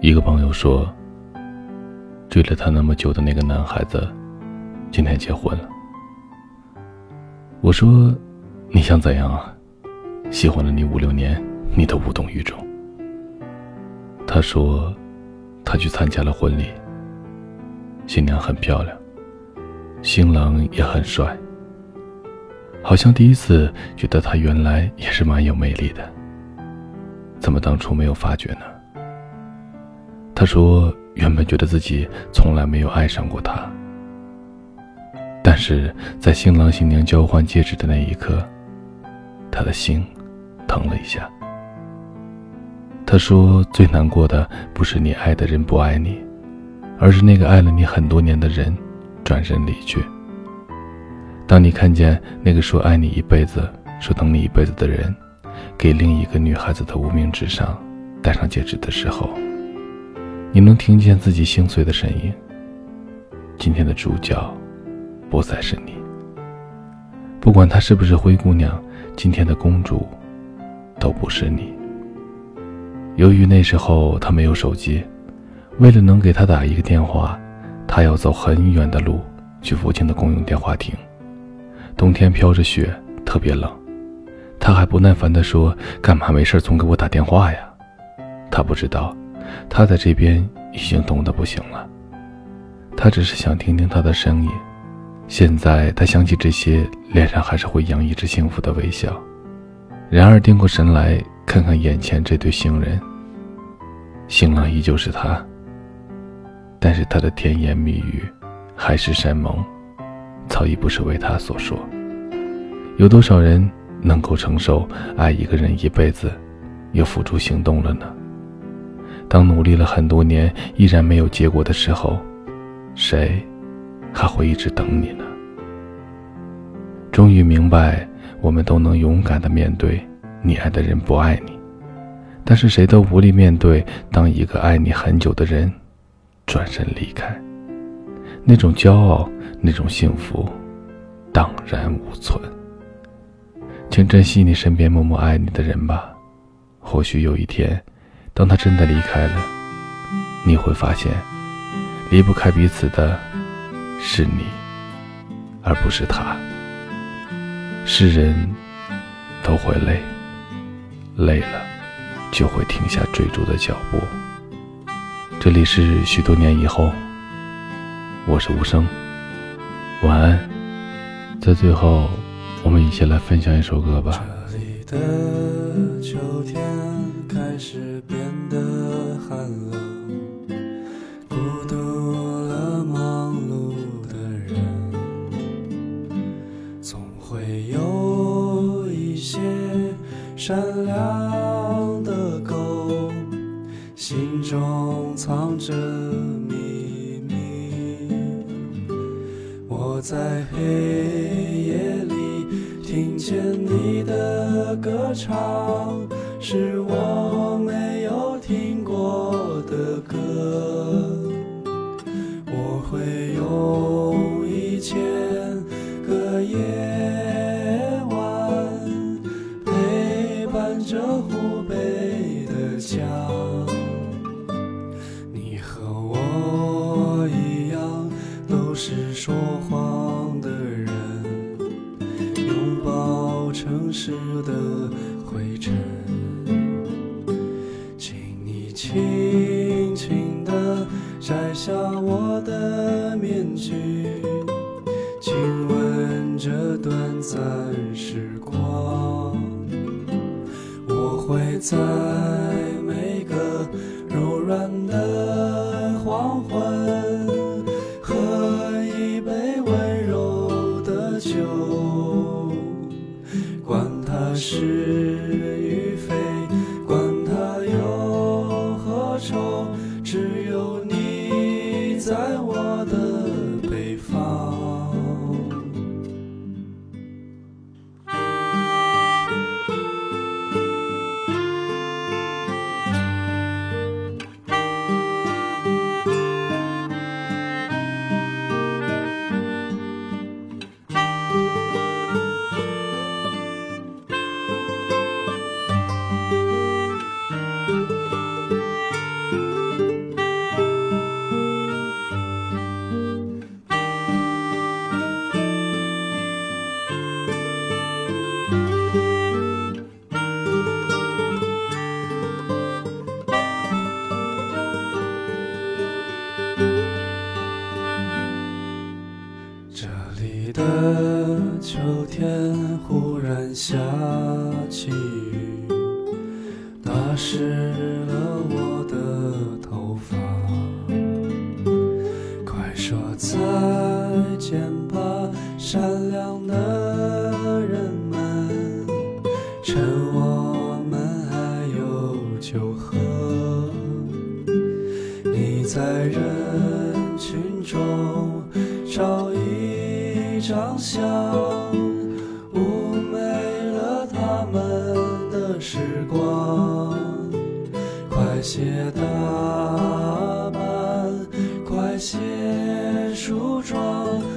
一个朋友说，追了他那么久的那个男孩子，今天结婚了。我说，你想怎样啊？喜欢了你五六年，你都无动于衷。他说，他去参加了婚礼，新娘很漂亮，新郎也很帅，好像第一次觉得他原来也是蛮有魅力的。怎么当初没有发觉呢？他说：“原本觉得自己从来没有爱上过他，但是在新郎新娘交换戒指的那一刻，他的心疼了一下。”他说：“最难过的不是你爱的人不爱你，而是那个爱了你很多年的人转身离去。当你看见那个说爱你一辈子、说等你一辈子的人，给另一个女孩子的无名指上戴上戒指的时候。”你能听见自己心碎的声音。今天的主角，不再是你。不管她是不是灰姑娘，今天的公主，都不是你。由于那时候他没有手机，为了能给他打一个电话，他要走很远的路去附近的公用电话亭。冬天飘着雪，特别冷。他还不耐烦地说：“干嘛没事总给我打电话呀？”他不知道。他在这边已经冻得不行了，他只是想听听他的声音。现在他想起这些，脸上还是会洋溢着幸福的微笑。然而，定过神来看看眼前这对新人，新郎依旧是他，但是他的甜言蜜语、海誓山盟，早已不是为他所说。有多少人能够承受爱一个人一辈子，又付诸行动了呢？当努力了很多年依然没有结果的时候，谁还会一直等你呢？终于明白，我们都能勇敢的面对你爱的人不爱你，但是谁都无力面对当一个爱你很久的人转身离开，那种骄傲，那种幸福，荡然无存。请珍惜你身边默默爱你的人吧，或许有一天。当他真的离开了，你会发现，离不开彼此的是你，而不是他。是人都会累，累了就会停下追逐的脚步。这里是许多年以后，我是无声，晚安。在最后，我们一起来分享一首歌吧。开始变得寒冷，孤独了忙碌的人，总会有一些善良的狗，心中藏着秘密。我在黑夜里听见你的歌唱。是我没有听过的歌，我会用一千个夜晚陪伴着湖北的家。你和我一样，都是说谎的人，抱城市的灰尘。请你轻轻地摘下我的面具，亲吻这短暂时光。我会在每个柔软的黄昏，喝一杯温柔的酒，是突然下起雨，打湿了我的头发。快说再见吧，善良的人们。趁我们还有酒喝。你在人群中找一张相。们的时光。快些打扮，快些梳妆，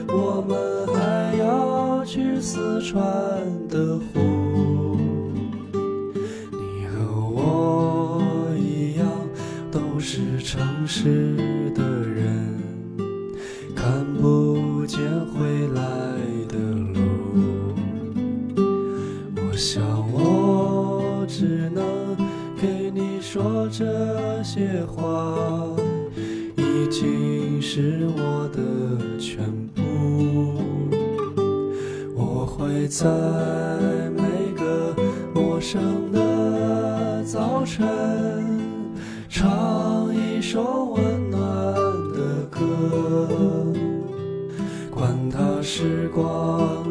我们还要去四川的湖。你和我一样，都是城市只能给你说这些话，已经是我的全部。我会在每个陌生的早晨，唱一首温暖的歌。管它时光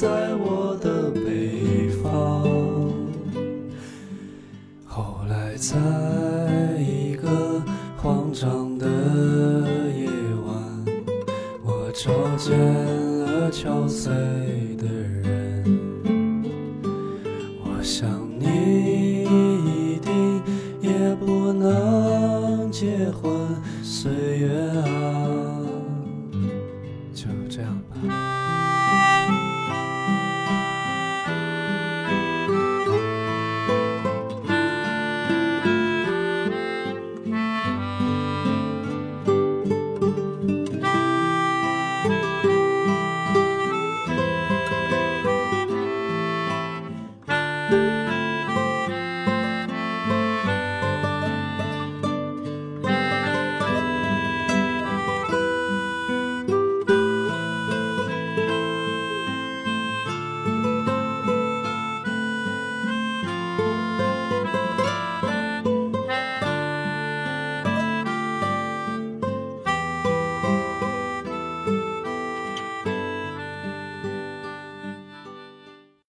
在我的北方。后来在一个慌张的夜晚，我找见了憔悴的人。